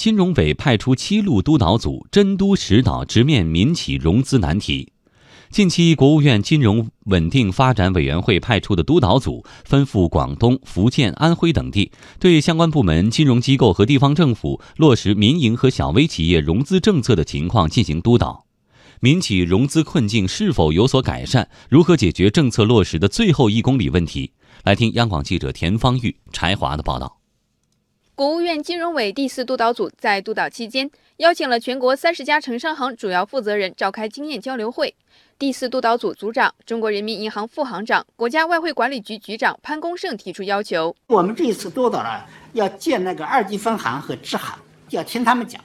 金融委派出七路督导组，真督实导，直面民企融资难题。近期，国务院金融稳定发展委员会派出的督导组分赴广东、福建、安徽等地，对相关部门、金融机构和地方政府落实民营和小微企业融资政策的情况进行督导。民企融资困境是否有所改善？如何解决政策落实的最后一公里问题？来听央广记者田方玉、柴华的报道。国务院金融委第四督导组在督导期间，邀请了全国三十家城商行主要负责人召开经验交流会。第四督导组组长、中国人民银行副行长、国家外汇管理局局长潘功胜提出要求：我们这一次督导了，要建那个二级分行和支行，要听他们讲，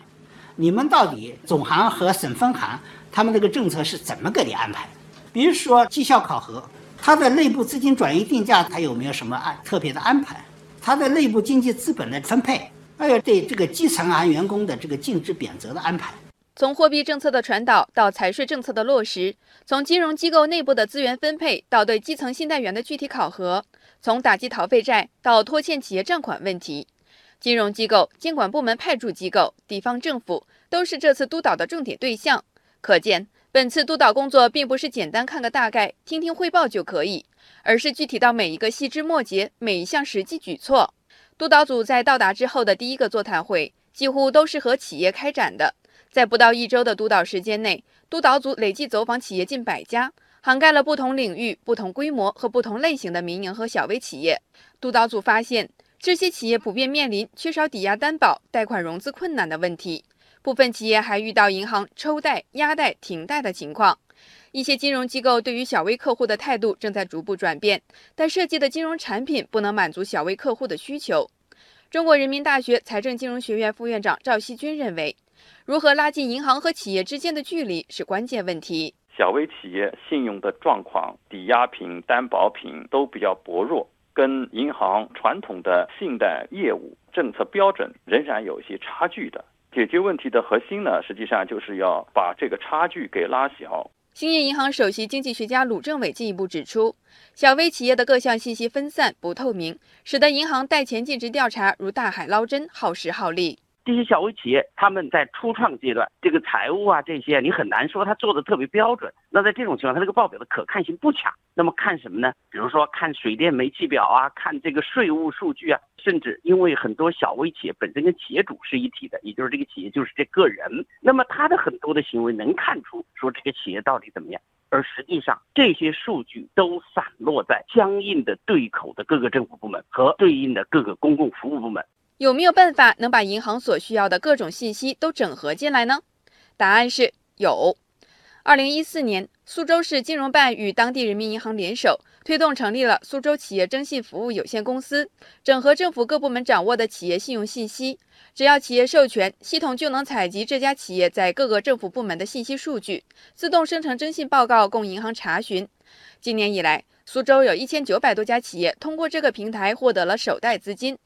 你们到底总行和省分行他们那个政策是怎么给你安排？比如说绩效考核，它的内部资金转移定价，它有没有什么安特别的安排？它的内部经济资本的分配，还有对这个基层啊员工的这个尽职贬责的安排。从货币政策的传导到财税政策的落实，从金融机构内部的资源分配到对基层信贷员的具体考核，从打击逃废债到拖欠企业账款问题，金融机构、监管部门派驻机构、地方政府都是这次督导的重点对象。可见，本次督导工作并不是简单看个大概、听听汇报就可以，而是具体到每一个细枝末节、每一项实际举措。督导组在到达之后的第一个座谈会，几乎都是和企业开展的。在不到一周的督导时间内，督导组累计走访企业近百家，涵盖了不同领域、不同规模和不同类型的民营和小微企业。督导组发现，这些企业普遍面临缺少抵押担保、贷款融资困难的问题，部分企业还遇到银行抽贷、压贷、停贷的情况。一些金融机构对于小微客户的态度正在逐步转变，但设计的金融产品不能满足小微客户的需求。中国人民大学财政金融学院副院长赵锡军认为。如何拉近银行和企业之间的距离是关键问题。小微企业信用的状况、抵押品、担保品都比较薄弱，跟银行传统的信贷业务政策标准仍然有一些差距的。解决问题的核心呢，实际上就是要把这个差距给拉小。兴业银行首席经济学家鲁政委进一步指出，小微企业的各项信息分散不透明，使得银行贷前尽职调查如大海捞针，耗时耗力。这些小微企业，他们在初创阶段，这个财务啊这些，你很难说他做的特别标准。那在这种情况，他这个报表的可看性不强。那么看什么呢？比如说看水电煤气表啊，看这个税务数据啊，甚至因为很多小微企业本身跟企业主是一体的，也就是这个企业就是这个人，那么他的很多的行为能看出说这个企业到底怎么样。而实际上，这些数据都散落在相应的对口的各个政府部门和对应的各个公共服务部门。有没有办法能把银行所需要的各种信息都整合进来呢？答案是有。二零一四年，苏州市金融办与当地人民银行联手，推动成立了苏州企业征信服务有限公司，整合政府各部门掌握的企业信用信息。只要企业授权，系统就能采集这家企业在各个政府部门的信息数据，自动生成征信报告供银行查询。今年以来，苏州有一千九百多家企业通过这个平台获得了首贷资金。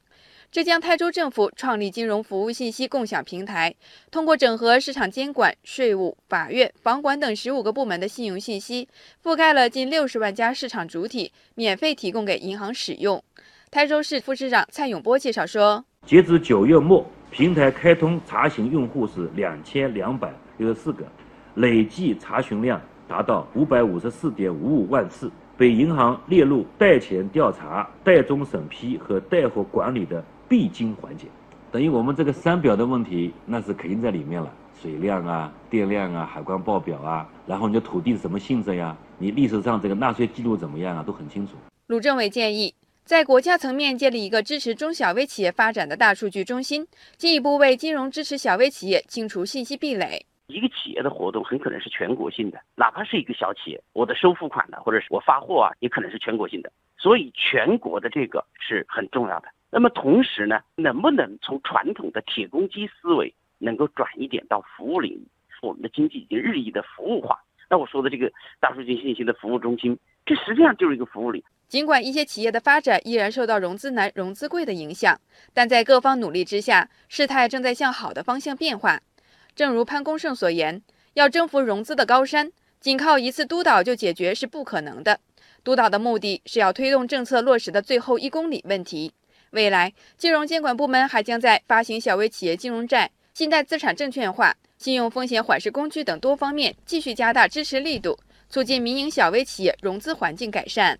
浙江台州政府创立金融服务信息共享平台，通过整合市场监管、税务、法院、房管等十五个部门的信用信息，覆盖了近六十万家市场主体，免费提供给银行使用。台州市副市长蔡永波介绍说，截至九月末，平台开通查询用户是两千两百六十四个，累计查询量达到五百五十四点五五万次，被银行列入贷前调查、贷中审批和贷后管理的。必经环节，等于我们这个三表的问题，那是肯定在里面了。水量啊、电量啊、海关报表啊，然后你的土地是什么性质呀？你历史上这个纳税记录怎么样啊？都很清楚。鲁政委建议，在国家层面建立一个支持中小微企业发展的大数据中心，进一步为金融支持小微企业清除信息壁垒。一个企业的活动很可能是全国性的，哪怕是一个小企业，我的收付款的或者是我发货啊，也可能是全国性的。所以全国的这个是很重要的。那么同时呢，能不能从传统的铁公鸡思维能够转一点到服务领域？我们的经济已经日益的服务化。那我说的这个大数据信息的服务中心，这实际上就是一个服务领域。尽管一些企业的发展依然受到融资难、融资贵的影响，但在各方努力之下，事态正在向好的方向变化。正如潘功胜所言，要征服融资的高山，仅靠一次督导就解决是不可能的。督导的目的是要推动政策落实的最后一公里问题。未来，金融监管部门还将在发行小微企业金融债、信贷资产证券化、信用风险缓释工具等多方面继续加大支持力度，促进民营小微企业融资环境改善。